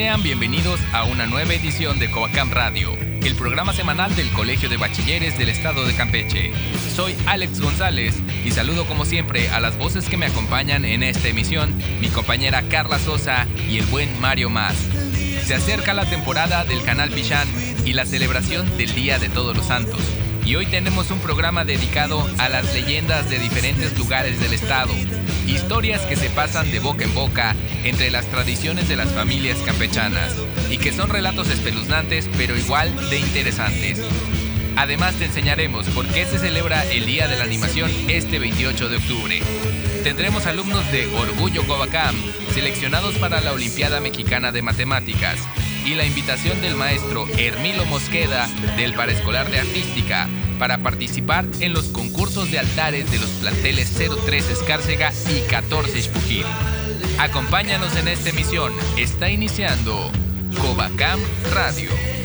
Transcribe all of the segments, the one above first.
Sean bienvenidos a una nueva edición de Coacam Radio, el programa semanal del Colegio de Bachilleres del Estado de Campeche. Soy Alex González y saludo como siempre a las voces que me acompañan en esta emisión, mi compañera Carla Sosa y el buen Mario Más. Se acerca la temporada del canal Pichán y la celebración del Día de Todos los Santos. Y hoy tenemos un programa dedicado a las leyendas de diferentes lugares del estado, historias que se pasan de boca en boca entre las tradiciones de las familias campechanas y que son relatos espeluznantes pero igual de interesantes. Además te enseñaremos por qué se celebra el Día de la Animación este 28 de octubre. Tendremos alumnos de Orgullo Covacam, seleccionados para la Olimpiada Mexicana de Matemáticas, y la invitación del maestro Hermilo Mosqueda del Paraescolar de Artística para participar en los concursos de altares de los planteles 03 Escárcega y 14 Espujil. Acompáñanos en esta emisión. Está iniciando Covacam Radio.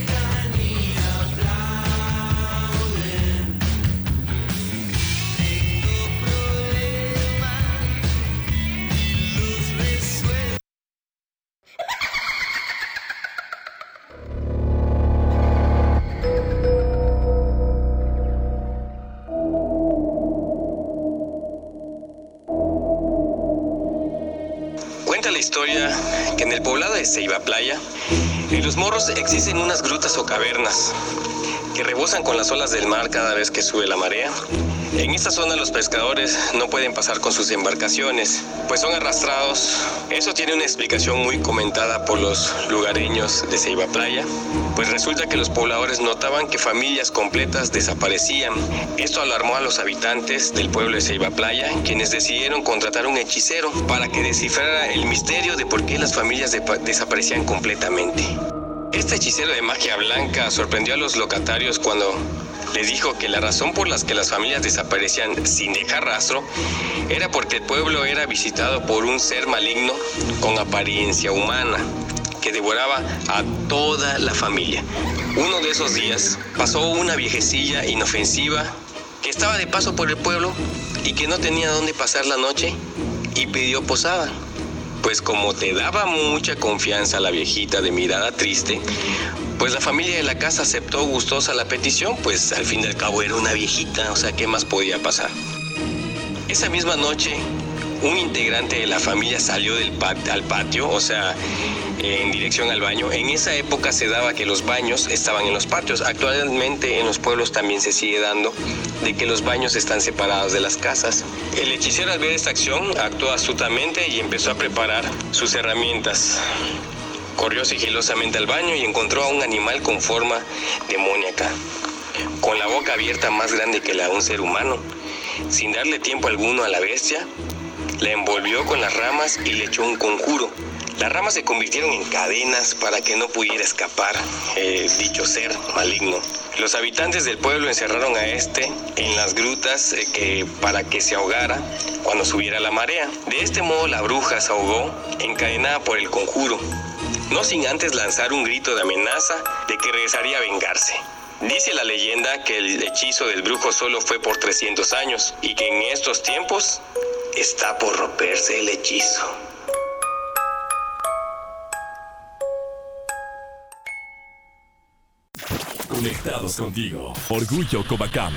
La historia que en el poblado de Ceiba Playa, en los morros existen unas grutas o cavernas que rebosan con las olas del mar cada vez que sube la marea. En esta zona los pescadores no pueden pasar con sus embarcaciones, pues son arrastrados. Eso tiene una explicación muy comentada por los lugareños de Ceiba Playa, pues resulta que los pobladores notaban que familias completas desaparecían. Esto alarmó a los habitantes del pueblo de Ceiba Playa, quienes decidieron contratar un hechicero para que descifrara el misterio de por qué las familias desaparecían completamente. Este hechicero de magia blanca sorprendió a los locatarios cuando les dijo que la razón por las que las familias desaparecían sin dejar rastro era porque el pueblo era visitado por un ser maligno con apariencia humana que devoraba a toda la familia. Uno de esos días pasó una viejecilla inofensiva que estaba de paso por el pueblo y que no tenía dónde pasar la noche y pidió posada. Pues como te daba mucha confianza la viejita de mirada triste, pues la familia de la casa aceptó gustosa la petición, pues al fin y al cabo era una viejita, o sea, ¿qué más podía pasar? Esa misma noche, un integrante de la familia salió del pat- al patio, o sea, en dirección al baño. En esa época se daba que los baños estaban en los patios. Actualmente en los pueblos también se sigue dando de que los baños están separados de las casas. El hechicero al ver esta acción actuó astutamente y empezó a preparar sus herramientas. Corrió sigilosamente al baño y encontró a un animal con forma demoníaca, con la boca abierta más grande que la de un ser humano. Sin darle tiempo alguno a la bestia, la envolvió con las ramas y le echó un conjuro. Las ramas se convirtieron en cadenas para que no pudiera escapar dicho ser maligno. Los habitantes del pueblo encerraron a este en las grutas eh, para que se ahogara cuando subiera la marea. De este modo la bruja se ahogó encadenada por el conjuro, no sin antes lanzar un grito de amenaza de que regresaría a vengarse. Dice la leyenda que el hechizo del brujo solo fue por 300 años y que en estos tiempos está por romperse el hechizo. Conectados contigo. Orgullo Covacam.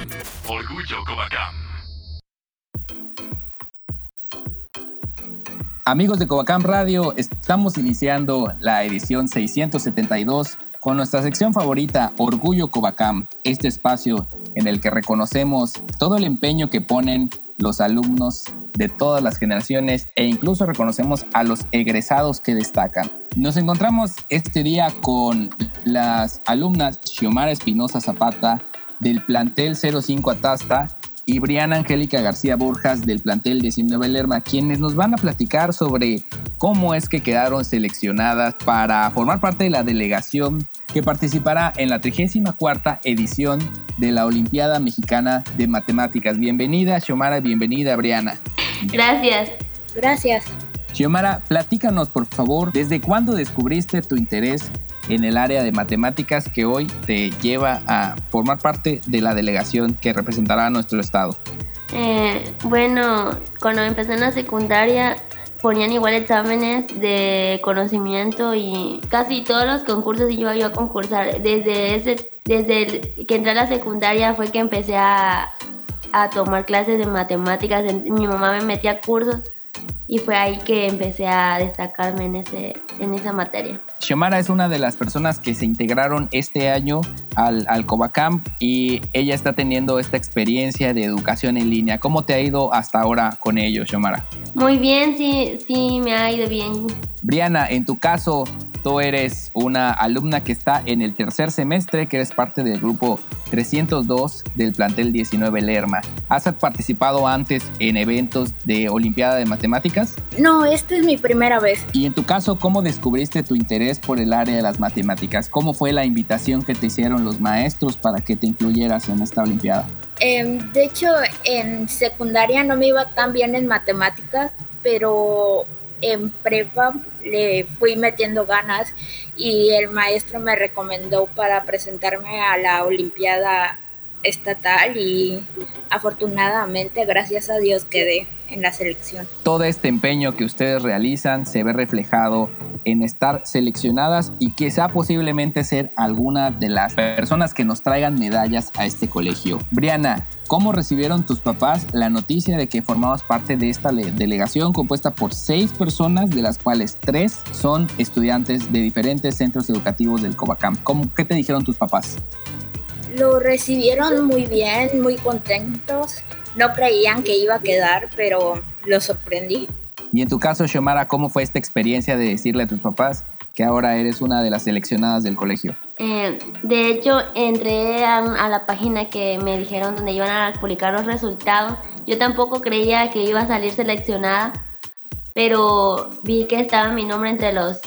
Orgullo Covacam. Amigos de Covacam Radio, estamos iniciando la edición 672 con nuestra sección favorita, Orgullo Covacam, este espacio en el que reconocemos todo el empeño que ponen los alumnos de todas las generaciones e incluso reconocemos a los egresados que destacan. Nos encontramos este día con las alumnas Xiomara Espinosa Zapata del plantel 05 Atasta y Briana Angélica García Borjas del plantel 19 Lerma, quienes nos van a platicar sobre cómo es que quedaron seleccionadas para formar parte de la delegación que participará en la 34 edición de la Olimpiada Mexicana de Matemáticas. Bienvenida, Xiomara, bienvenida, Briana. Gracias. Gracias. Xiomara, platícanos, por favor, ¿desde cuándo descubriste tu interés en el área de matemáticas que hoy te lleva a formar parte de la delegación que representará a nuestro estado? Eh, bueno, cuando empecé en la secundaria ponían igual exámenes de conocimiento y casi todos los concursos iba yo a concursar. Desde, desde que entré a la secundaria fue que empecé a, a tomar clases de matemáticas. Mi mamá me metía a cursos y fue ahí que empecé a destacarme en, ese, en esa materia. Xiomara es una de las personas que se integraron este año al, al Covacamp y ella está teniendo esta experiencia de educación en línea. ¿Cómo te ha ido hasta ahora con ello, Xiomara? Muy bien, sí, sí, me ha ido bien. Briana, en tu caso, Tú eres una alumna que está en el tercer semestre, que eres parte del grupo 302 del plantel 19 Lerma. ¿Has participado antes en eventos de Olimpiada de Matemáticas? No, esta es mi primera vez. Y en tu caso, ¿cómo descubriste tu interés por el área de las matemáticas? ¿Cómo fue la invitación que te hicieron los maestros para que te incluyeras en esta Olimpiada? Eh, de hecho, en secundaria no me iba tan bien en matemáticas, pero en prepa le fui metiendo ganas y el maestro me recomendó para presentarme a la Olimpiada estatal y afortunadamente, gracias a Dios, quedé en la selección. Todo este empeño que ustedes realizan se ve reflejado en estar seleccionadas y quizá posiblemente ser alguna de las personas que nos traigan medallas a este colegio. Briana, ¿cómo recibieron tus papás la noticia de que formabas parte de esta delegación compuesta por seis personas, de las cuales tres son estudiantes de diferentes centros educativos del Covacam? ¿Cómo, ¿Qué te dijeron tus papás? Lo recibieron muy bien, muy contentos. No creían que iba a quedar, pero lo sorprendí. Y en tu caso, Xiomara, ¿cómo fue esta experiencia de decirle a tus papás que ahora eres una de las seleccionadas del colegio? Eh, de hecho, entré a, a, la página que me dijeron donde iban a publicar los resultados. Yo tampoco creía que iba a salir seleccionada, pero vi que estaba mi nombre entre los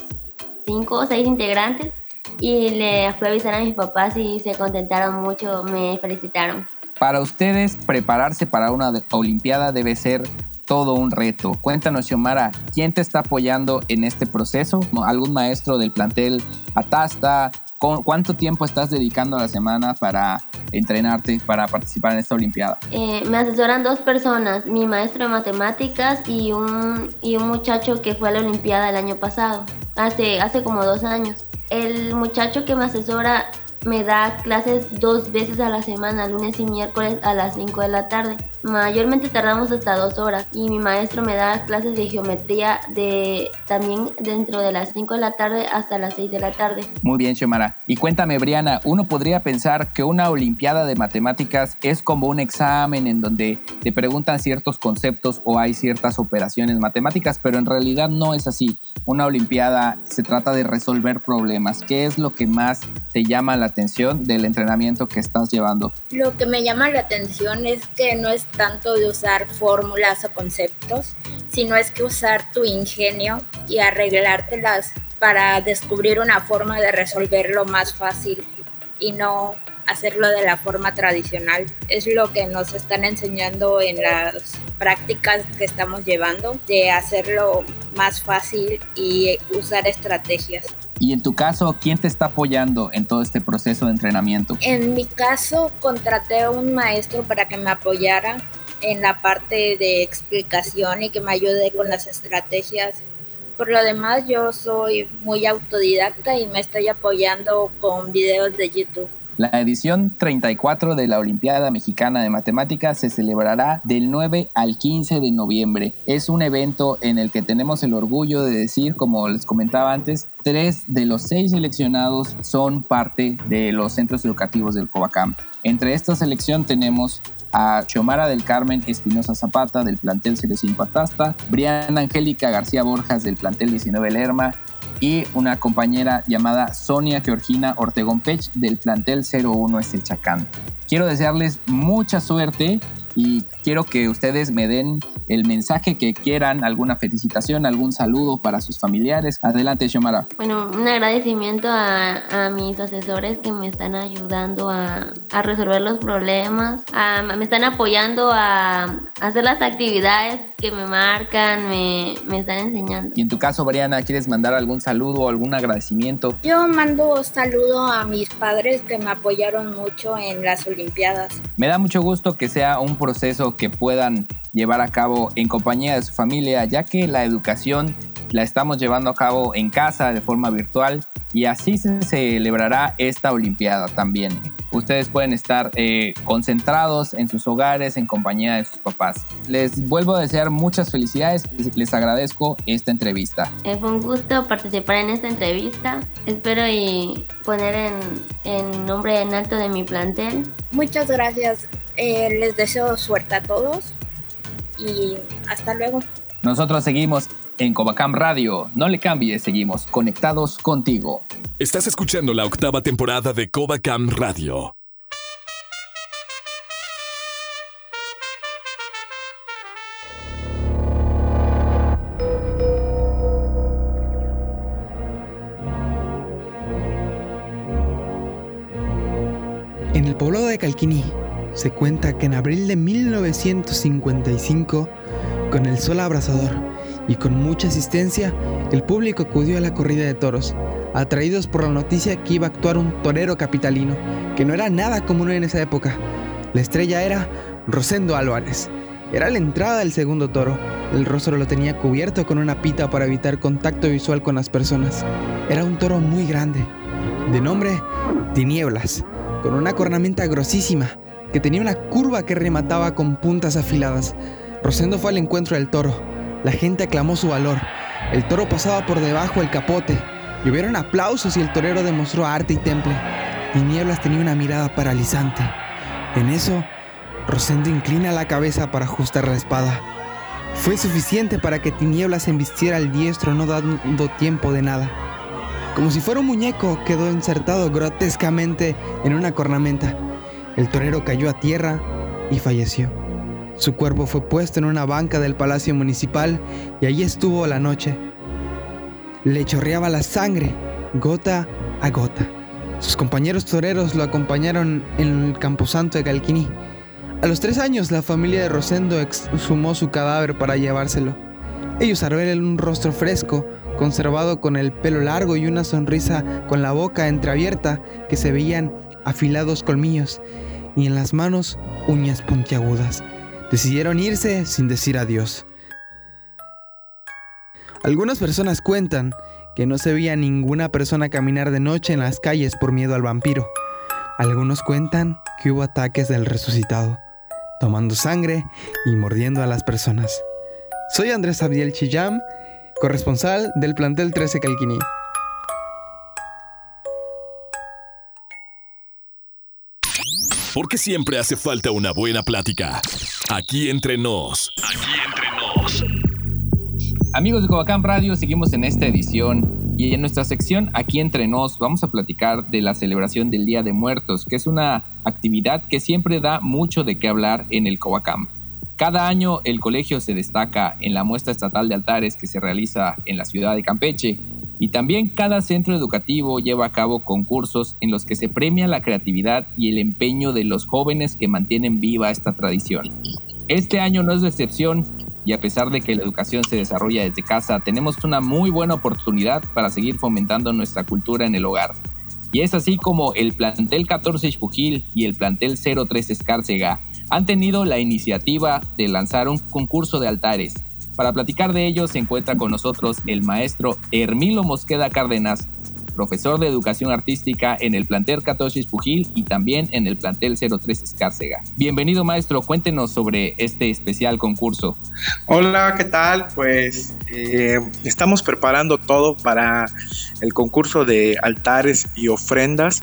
cinco o seis integrantes y le fui a avisar a mis papás y se contentaron mucho, me felicitaron. Para ustedes, prepararse para una Olimpiada debe ser todo un reto. Cuéntanos, Xiomara, ¿quién te está apoyando en este proceso? ¿Algún maestro del plantel Atasta? ¿Cuánto tiempo estás dedicando a la semana para entrenarte, para participar en esta Olimpiada? Eh, me asesoran dos personas, mi maestro de matemáticas y un, y un muchacho que fue a la Olimpiada el año pasado, hace, hace como dos años el muchacho que me asesora me da clases dos veces a la semana, lunes y miércoles a las 5 de la tarde. Mayormente tardamos hasta dos horas y mi maestro me da clases de geometría de también dentro de las 5 de la tarde hasta las 6 de la tarde. Muy bien, Xiomara. Y cuéntame, Briana, uno podría pensar que una olimpiada de matemáticas es como un examen en donde te preguntan ciertos conceptos o hay ciertas operaciones matemáticas, pero en realidad no es así. Una olimpiada se trata de resolver problemas. ¿Qué es lo que más te llama la atención del entrenamiento que estás llevando? Lo que me llama la atención es que no es tanto de usar fórmulas o conceptos, sino es que usar tu ingenio y arreglártelas para descubrir una forma de resolverlo más fácil y no hacerlo de la forma tradicional. Es lo que nos están enseñando en las prácticas que estamos llevando, de hacerlo más fácil y usar estrategias. Y en tu caso, ¿quién te está apoyando en todo este proceso de entrenamiento? En mi caso, contraté a un maestro para que me apoyara en la parte de explicación y que me ayude con las estrategias. Por lo demás, yo soy muy autodidacta y me estoy apoyando con videos de YouTube. La edición 34 de la Olimpiada Mexicana de Matemáticas se celebrará del 9 al 15 de noviembre. Es un evento en el que tenemos el orgullo de decir, como les comentaba antes, tres de los seis seleccionados son parte de los centros educativos del Covacam. Entre esta selección tenemos a Xiomara del Carmen Espinosa Zapata del plantel 05 Atasta, Briana Angélica García Borjas del plantel 19 Lerma y una compañera llamada Sonia Georgina Ortegón Pech del plantel 01 Chacán. Quiero desearles mucha suerte y quiero que ustedes me den el mensaje que quieran, alguna felicitación, algún saludo para sus familiares. Adelante, Xiomara. Bueno, un agradecimiento a, mis asesores que me están ayudando a, resolver los problemas, me están apoyando a, hacer las actividades que me marcan, me, me están enseñando. Y en tu caso, Briana, ¿quieres mandar algún saludo o algún agradecimiento? Yo mando saludo a mis padres que me apoyaron mucho en las Olimpiadas. Me da mucho gusto que sea un proceso que puedan llevar a cabo en compañía de su familia, ya que la educación la estamos llevando a cabo en casa de forma virtual y así se celebrará esta Olimpiada también. Ustedes pueden estar eh, concentrados en sus hogares en compañía de sus papás. Les vuelvo a desear muchas felicidades. Les agradezco esta entrevista. Eh, fue un gusto participar en esta entrevista. Espero y poner en, en nombre en alto de mi plantel. Muchas gracias. Eh, les deseo suerte a todos y hasta luego. Nosotros seguimos en Covacam Radio. No le cambies, seguimos conectados contigo. Estás escuchando la octava temporada de Covacam Radio. En el poblado de Calquiní se cuenta que en abril de 1955, con el sol abrasador y con mucha asistencia, el público acudió a la corrida de toros, atraídos por la noticia que iba a actuar un torero capitalino, que no era nada común en esa época. La estrella era Rosendo Álvarez. Era la entrada del segundo toro. El rostro lo tenía cubierto con una pita para evitar contacto visual con las personas. Era un toro muy grande, de nombre Tinieblas, con una cornamenta grosísima que tenía una curva que remataba con puntas afiladas. Rosendo fue al encuentro del toro. La gente aclamó su valor. El toro pasaba por debajo del capote. Llovieron aplausos y el torero demostró arte y temple. Tinieblas tenía una mirada paralizante. En eso, Rosendo inclina la cabeza para ajustar la espada. Fue suficiente para que Tinieblas embistiera al diestro no dando tiempo de nada. Como si fuera un muñeco, quedó insertado grotescamente en una cornamenta. El torero cayó a tierra y falleció. Su cuerpo fue puesto en una banca del Palacio Municipal y allí estuvo la noche. Le chorreaba la sangre, gota a gota. Sus compañeros toreros lo acompañaron en el camposanto de Calquiní. A los tres años, la familia de Rosendo exhumó su cadáver para llevárselo. Ellos al un rostro fresco, conservado con el pelo largo y una sonrisa con la boca entreabierta que se veían afilados colmillos y en las manos uñas puntiagudas. Decidieron irse sin decir adiós. Algunas personas cuentan que no se veía ninguna persona caminar de noche en las calles por miedo al vampiro. Algunos cuentan que hubo ataques del resucitado, tomando sangre y mordiendo a las personas. Soy Andrés Abdiel Chillam, corresponsal del plantel 13 Calquiní. Porque siempre hace falta una buena plática. Aquí entre nos. Aquí entre nos. Amigos de Covacam Radio, seguimos en esta edición y en nuestra sección Aquí entre nos vamos a platicar de la celebración del Día de Muertos, que es una actividad que siempre da mucho de qué hablar en el Covacam. Cada año el colegio se destaca en la muestra estatal de altares que se realiza en la ciudad de Campeche y también cada centro educativo lleva a cabo concursos en los que se premia la creatividad y el empeño de los jóvenes que mantienen viva esta tradición. Este año no es de excepción y a pesar de que la educación se desarrolla desde casa, tenemos una muy buena oportunidad para seguir fomentando nuestra cultura en el hogar. Y es así como el plantel 14 Xpujil y el plantel 03 Escárcega han tenido la iniciativa de lanzar un concurso de altares para platicar de ello se encuentra con nosotros el maestro Hermilo Mosqueda Cárdenas, profesor de educación artística en el plantel 14 Pujil y también en el plantel 03 Escárcega. Bienvenido maestro, cuéntenos sobre este especial concurso. Hola, ¿qué tal? Pues eh, estamos preparando todo para el concurso de altares y ofrendas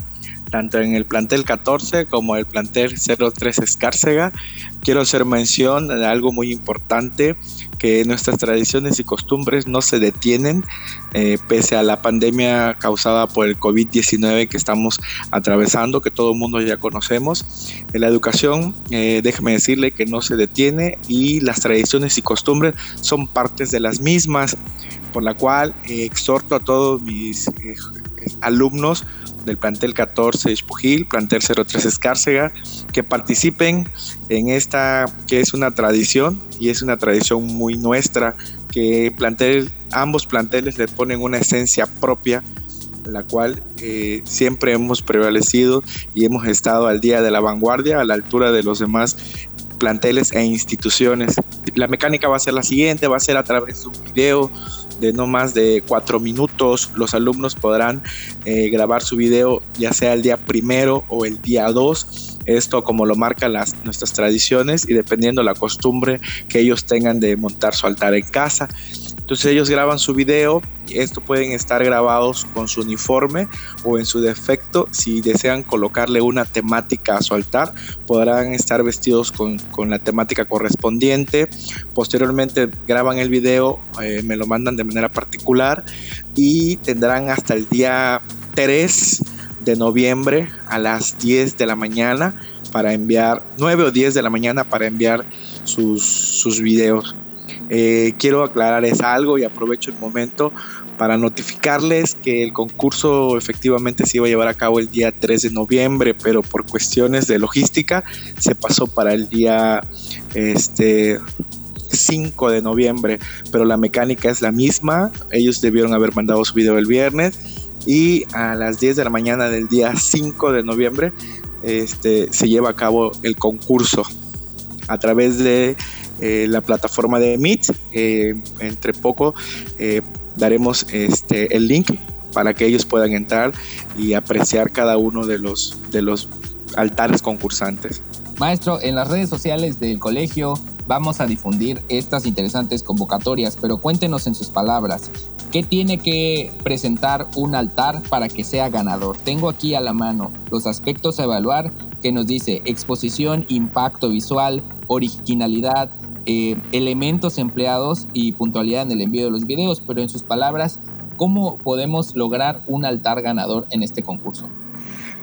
tanto en el plantel 14 como el plantel 03 Escárcega. Quiero hacer mención de algo muy importante, que nuestras tradiciones y costumbres no se detienen eh, pese a la pandemia causada por el COVID-19 que estamos atravesando, que todo el mundo ya conocemos. En la educación, eh, déjeme decirle que no se detiene y las tradiciones y costumbres son partes de las mismas, por la cual eh, exhorto a todos mis alumnos del plantel 14 Espujil, plantel 03 Escárcega, que participen en esta, que es una tradición y es una tradición muy nuestra, que plantel, ambos planteles le ponen una esencia propia, la cual eh, siempre hemos prevalecido y hemos estado al día de la vanguardia, a la altura de los demás planteles e instituciones. La mecánica va a ser la siguiente, va a ser a través de un video de no más de cuatro minutos. Los alumnos podrán eh, grabar su video ya sea el día primero o el día dos esto como lo marcan las, nuestras tradiciones y dependiendo la costumbre que ellos tengan de montar su altar en casa. Entonces ellos graban su video, esto pueden estar grabados con su uniforme o en su defecto, si desean colocarle una temática a su altar, podrán estar vestidos con, con la temática correspondiente. Posteriormente graban el video, eh, me lo mandan de manera particular y tendrán hasta el día 3 de noviembre a las 10 de la mañana para enviar, 9 o 10 de la mañana para enviar sus, sus videos. Eh, quiero aclararles algo y aprovecho el momento para notificarles que el concurso efectivamente se iba a llevar a cabo el día 3 de noviembre, pero por cuestiones de logística se pasó para el día este, 5 de noviembre, pero la mecánica es la misma. Ellos debieron haber mandado su video el viernes y a las 10 de la mañana del día 5 de noviembre este, se lleva a cabo el concurso a través de eh, la plataforma de Meet. Eh, entre poco eh, daremos este, el link para que ellos puedan entrar y apreciar cada uno de los, de los altares concursantes. Maestro, en las redes sociales del colegio vamos a difundir estas interesantes convocatorias, pero cuéntenos en sus palabras, ¿Qué tiene que presentar un altar para que sea ganador? Tengo aquí a la mano los aspectos a evaluar que nos dice exposición, impacto visual, originalidad, eh, elementos empleados y puntualidad en el envío de los videos, pero en sus palabras, ¿cómo podemos lograr un altar ganador en este concurso?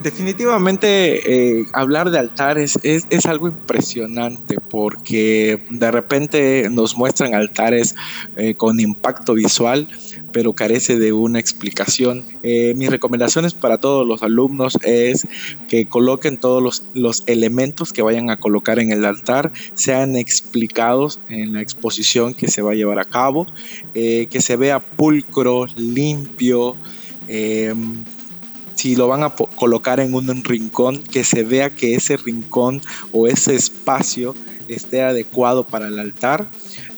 Definitivamente eh, hablar de altares es, algo impresionante porque de repente nos muestran altares eh, con impacto visual, pero carece de una explicación. Eh, mis recomendaciones para todos los alumnos es que coloquen todos los, los elementos que vayan a colocar en el altar, sean explicados en la exposición que se va a llevar a cabo, que se vea pulcro, limpio si lo van a colocar en un rincón, que se vea que ese rincón o ese espacio esté adecuado para el altar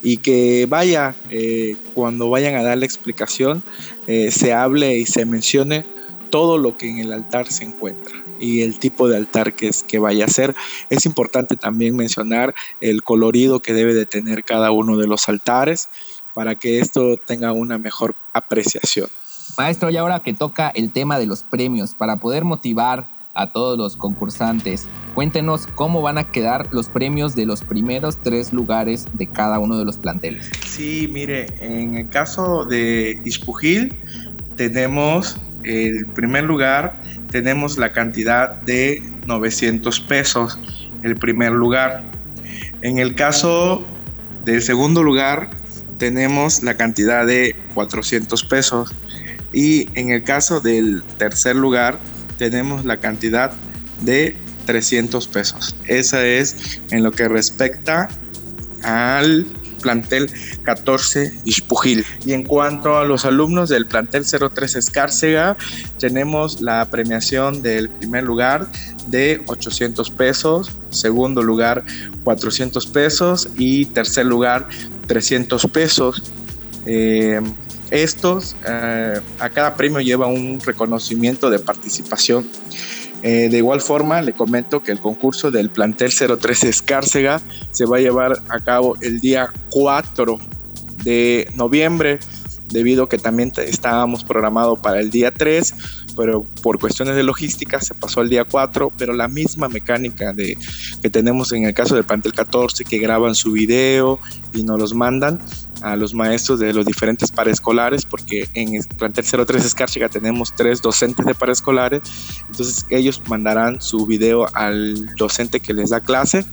y que vaya, eh, cuando vayan a dar la explicación, eh, se hable y se mencione todo lo que en el altar se encuentra y el tipo de altar que, es, que vaya a ser. Es importante también mencionar el colorido que debe de tener cada uno de los altares para que esto tenga una mejor apreciación. Maestro, y ahora que toca el tema de los premios, para poder motivar a todos los concursantes, cuéntenos cómo van a quedar los premios de los primeros tres lugares de cada uno de los planteles. Sí, mire, en el caso de Ispujil tenemos el primer lugar, tenemos la cantidad de 900 pesos, el primer lugar. En el caso del segundo lugar, tenemos la cantidad de 400 pesos. Y en el caso del tercer lugar, tenemos la cantidad de 300 pesos. Esa es en lo que respecta al plantel 14 Ispujil. Y en cuanto a los alumnos del plantel 03 Escárcega, tenemos la premiación del primer lugar de 800 pesos, segundo lugar 400 pesos y tercer lugar 300 pesos. Eh, estos, eh, a cada premio lleva un reconocimiento de participación. Eh, de igual forma, le comento que el concurso del plantel 013 Escárcega se va a llevar a cabo el día 4 de noviembre. debido a que también estábamos programado para el día 3, pero por cuestiones de logística se pasó al día 4, pero la misma mecánica de, que tenemos en el caso del plantel 14, que graban su video y nos los mandan, a los maestros de los diferentes paraescolares, porque en el plantel 03 Escárcega tenemos tres docentes de paraescolares, entonces ellos mandarán su video al docente que les da clase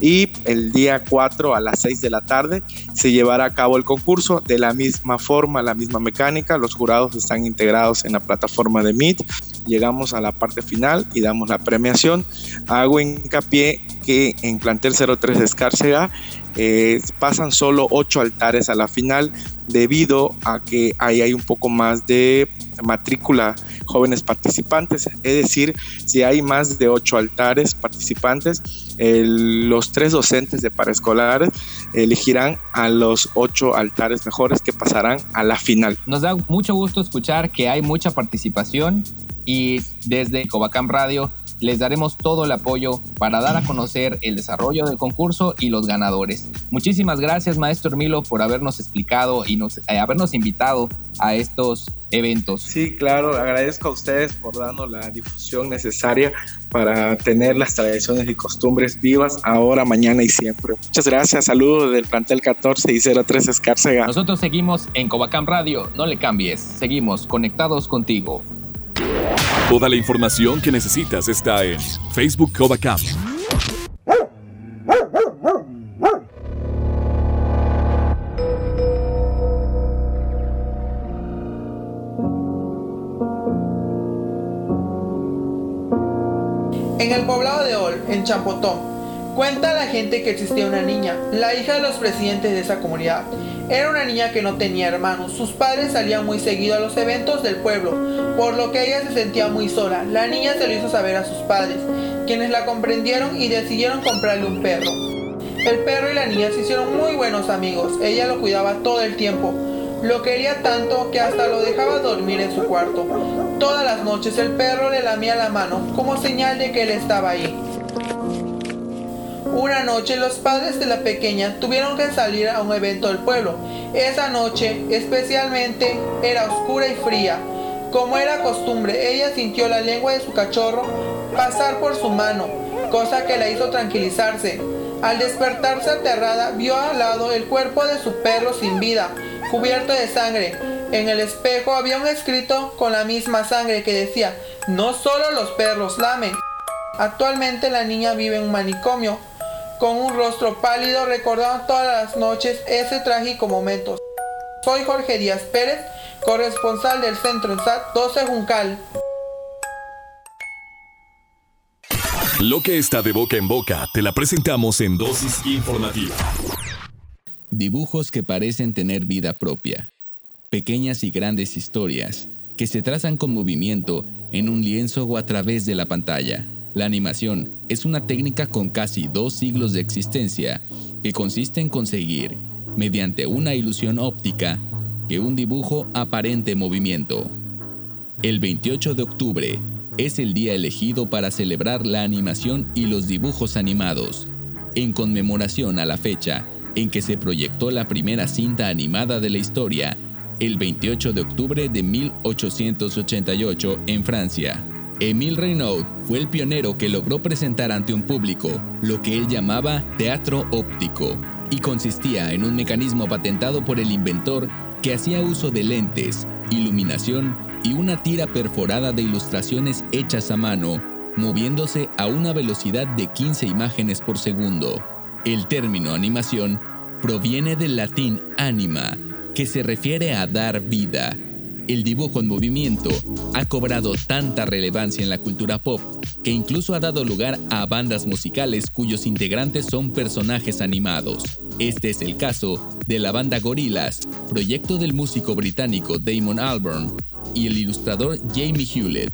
y el día 4 a las 6 de la tarde se llevará a cabo el concurso de la misma forma, la misma mecánica, los jurados están integrados en la plataforma de Meet, llegamos a la parte final y damos la premiación. Hago hincapié que en plantel 03 Escárcega eh, pasan solo ocho altares a la final debido a que ahí hay un poco más de matrícula jóvenes participantes, es decir, si hay más de ocho altares participantes, los tres docentes de paraescolares elegirán a los ocho altares mejores que pasarán a la final. Nos da mucho gusto escuchar que hay mucha participación y desde Covacam Radio les daremos todo el apoyo para dar a conocer el desarrollo del concurso y los ganadores. Muchísimas gracias, maestro Milo, por habernos explicado y nos, eh, habernos invitado a estos eventos. Sí, claro, agradezco a ustedes por darnos la difusión necesaria para tener las tradiciones y costumbres vivas ahora, mañana y siempre. Muchas gracias, saludos del plantel 14 y 03 Escárcega. Nosotros seguimos en Covacam Radio, no le cambies, seguimos conectados contigo. Toda la información que necesitas está en Facebook Covacam. El poblado de Ol, en Champotón, cuenta la gente que existía una niña, la hija de los presidentes de esa comunidad. Era una niña que no tenía hermanos. Sus padres salían muy seguido a los eventos del pueblo, por lo que ella se sentía muy sola. La niña se lo hizo saber a sus padres, quienes la comprendieron y decidieron comprarle un perro. El perro y la niña se hicieron muy buenos amigos. Ella lo cuidaba todo el tiempo. Lo quería tanto que hasta lo dejaba dormir en su cuarto. Todas las noches el perro le lamía la mano como señal de que él estaba ahí. Una noche los padres de la pequeña tuvieron que salir a un evento del pueblo. Esa noche especialmente era oscura y fría. Como era costumbre, ella sintió la lengua de su cachorro pasar por su mano, cosa que la hizo tranquilizarse. Al despertarse aterrada, vio al lado el cuerpo de su perro sin vida, cubierto de sangre. En el espejo había un escrito con la misma sangre que decía, no solo los perros lamen. Actualmente la niña vive en un manicomio con un rostro pálido recordando todas las noches ese trágico momento. Soy Jorge Díaz Pérez, corresponsal del Centro en SAT 12 Juncal. Lo que está de boca en boca te la presentamos en dosis informativa. Dibujos que parecen tener vida propia. Pequeñas y grandes historias que se trazan con movimiento en un lienzo o a través de la pantalla. La animación es una técnica con casi dos siglos de existencia que consiste en conseguir, mediante una ilusión óptica, que un dibujo aparente movimiento. El 28 de octubre es el día elegido para celebrar la animación y los dibujos animados, en conmemoración a la fecha en que se proyectó la primera cinta animada de la historia, el 28 de octubre de 1888 en Francia. Émile Reynaud fue el pionero que logró presentar ante un público lo que él llamaba teatro óptico, y consistía en un mecanismo patentado por el inventor que hacía uso de lentes, iluminación y una tira perforada de ilustraciones hechas a mano, moviéndose a una velocidad de 15 imágenes por segundo. El término animación proviene del latín anima, que se refiere a dar vida, el dibujo en movimiento ha cobrado tanta relevancia en la cultura pop que incluso ha dado lugar a bandas musicales cuyos integrantes son personajes animados. Este es el caso de la banda Gorillaz, proyecto del músico británico Damon Albarn y el ilustrador Jamie Hewlett.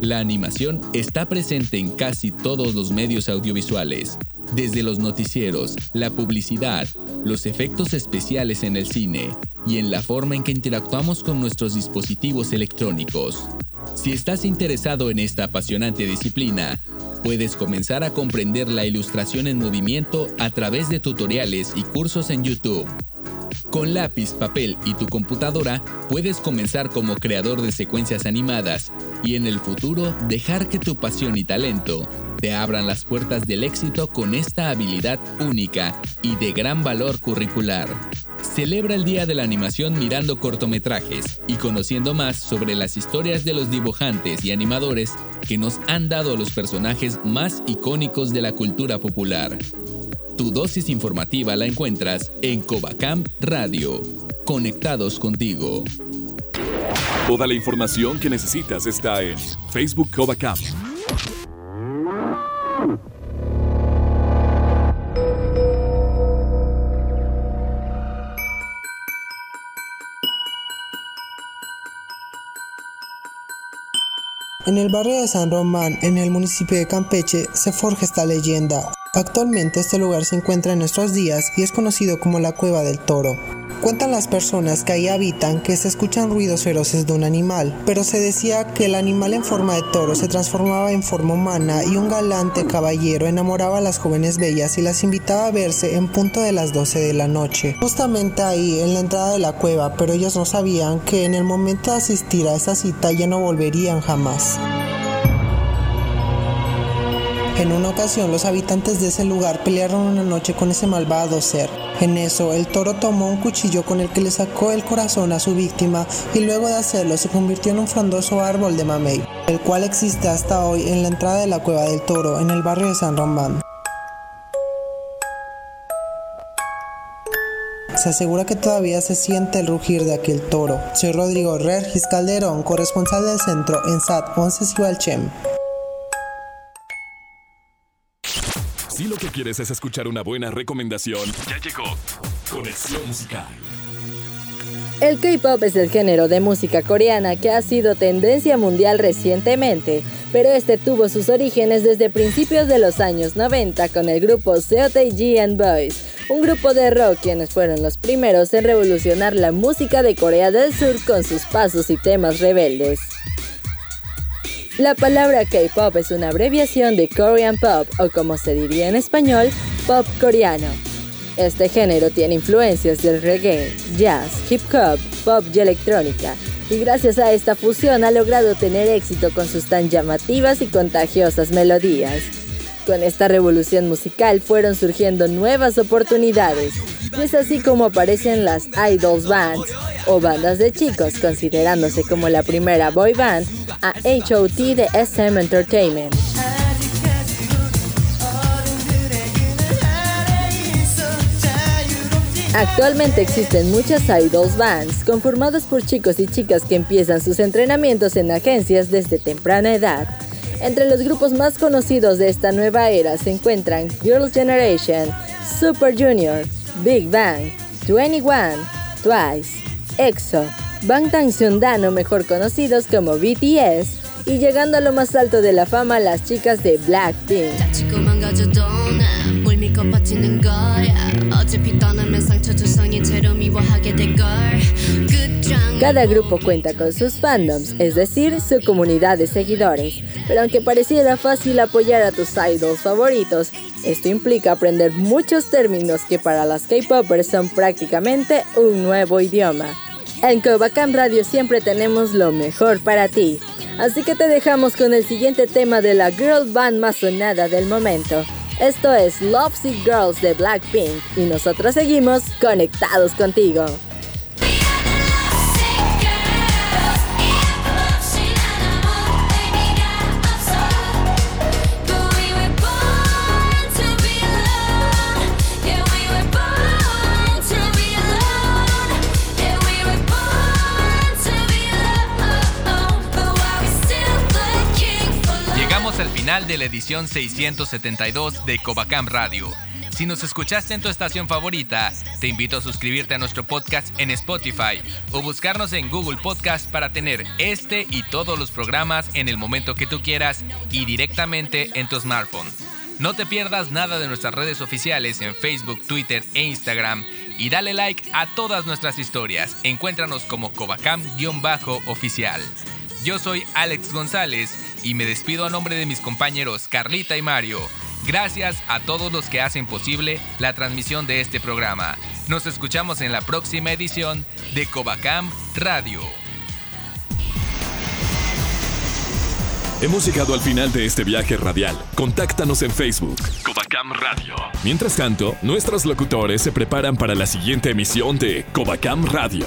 La animación está presente en casi todos los medios audiovisuales, desde los noticieros, la publicidad, los efectos especiales en el cine, y en la forma en que interactuamos con nuestros dispositivos electrónicos. Si estás interesado en esta apasionante disciplina, puedes comenzar a comprender la ilustración en movimiento a través de tutoriales y cursos en YouTube. Con lápiz, papel y tu computadora puedes comenzar como creador de secuencias animadas y en el futuro dejar que tu pasión y talento te abran las puertas del éxito con esta habilidad única y de gran valor curricular. Celebra el Día de la Animación mirando cortometrajes y conociendo más sobre las historias de los dibujantes y animadores que nos han dado los personajes más icónicos de la cultura popular. Tu dosis informativa la encuentras en Covacam Radio. Conectados contigo. Toda la información que necesitas está en Facebook Covacam. En el barrio de San Román, en el municipio de Campeche, se forja esta leyenda. Actualmente este lugar se encuentra en nuestros días y es conocido como la Cueva del Toro. Cuentan las personas que ahí habitan que se escuchan ruidos feroces de un animal, pero se decía que el animal en forma de toro se transformaba en forma humana y un galante caballero enamoraba a las jóvenes bellas y las invitaba a verse en punto de las 12 de la noche. Justamente ahí, en la entrada de la cueva, pero ellos no sabían que en el momento de asistir a esa cita ya no volverían jamás. En una ocasión los habitantes de ese lugar pelearon una noche con ese malvado ser. En eso el toro tomó un cuchillo con el que le sacó el corazón a su víctima y luego de hacerlo se convirtió en un frondoso árbol de mamey, el cual existe hasta hoy en la entrada de la cueva del toro en el barrio de San Román. Se asegura que todavía se siente el rugir de aquel toro. Soy Rodrigo Regis Calderón, corresponsal del centro en SAT 11 Cibalchem. Si lo que quieres es escuchar una buena recomendación, ya llegó Conexión Musical. El K-pop es el género de música coreana que ha sido tendencia mundial recientemente, pero este tuvo sus orígenes desde principios de los años 90 con el grupo Seotae and Boys, un grupo de rock quienes fueron los primeros en revolucionar la música de Corea del Sur con sus pasos y temas rebeldes. La palabra K-pop es una abreviación de Korean Pop o como se diría en español, pop coreano. Este género tiene influencias del reggae, jazz, hip hop, pop y electrónica, y gracias a esta fusión ha logrado tener éxito con sus tan llamativas y contagiosas melodías. Con esta revolución musical fueron surgiendo nuevas oportunidades, y es así como aparecen las idols bands o bandas de chicos, considerándose como la primera boy band a HOT de SM Entertainment. Actualmente existen muchas idols bands conformadas por chicos y chicas que empiezan sus entrenamientos en agencias desde temprana edad. Entre los grupos más conocidos de esta nueva era se encuentran Girls' Generation, Super Junior, Big Bang, 21, Twice, EXO, Bangtan Sundano mejor conocidos como BTS, y llegando a lo más alto de la fama las chicas de Blackpink. Cada grupo cuenta con sus fandoms, es decir, su comunidad de seguidores, pero aunque pareciera fácil apoyar a tus idols favoritos, esto implica aprender muchos términos que para las K-popers son prácticamente un nuevo idioma. En Covacam Radio siempre tenemos lo mejor para ti. Así que te dejamos con el siguiente tema de la girl band más sonada del momento. Esto es Love Sick Girls de Blackpink y nosotros seguimos conectados contigo. De la edición 672 de Covacam Radio. Si nos escuchaste en tu estación favorita, te invito a suscribirte a nuestro podcast en Spotify o buscarnos en Google Podcast para tener este y todos los programas en el momento que tú quieras y directamente en tu smartphone. No te pierdas nada de nuestras redes oficiales en Facebook, Twitter e Instagram y dale like a todas nuestras historias. Encuéntranos como Covacam-oficial. Yo soy Alex González y me despido a nombre de mis compañeros Carlita y Mario. Gracias a todos los que hacen posible la transmisión de este programa. Nos escuchamos en la próxima edición de Covacam Radio. Hemos llegado al final de este viaje radial. Contáctanos en Facebook. Covacam Radio. Mientras tanto, nuestros locutores se preparan para la siguiente emisión de Covacam Radio.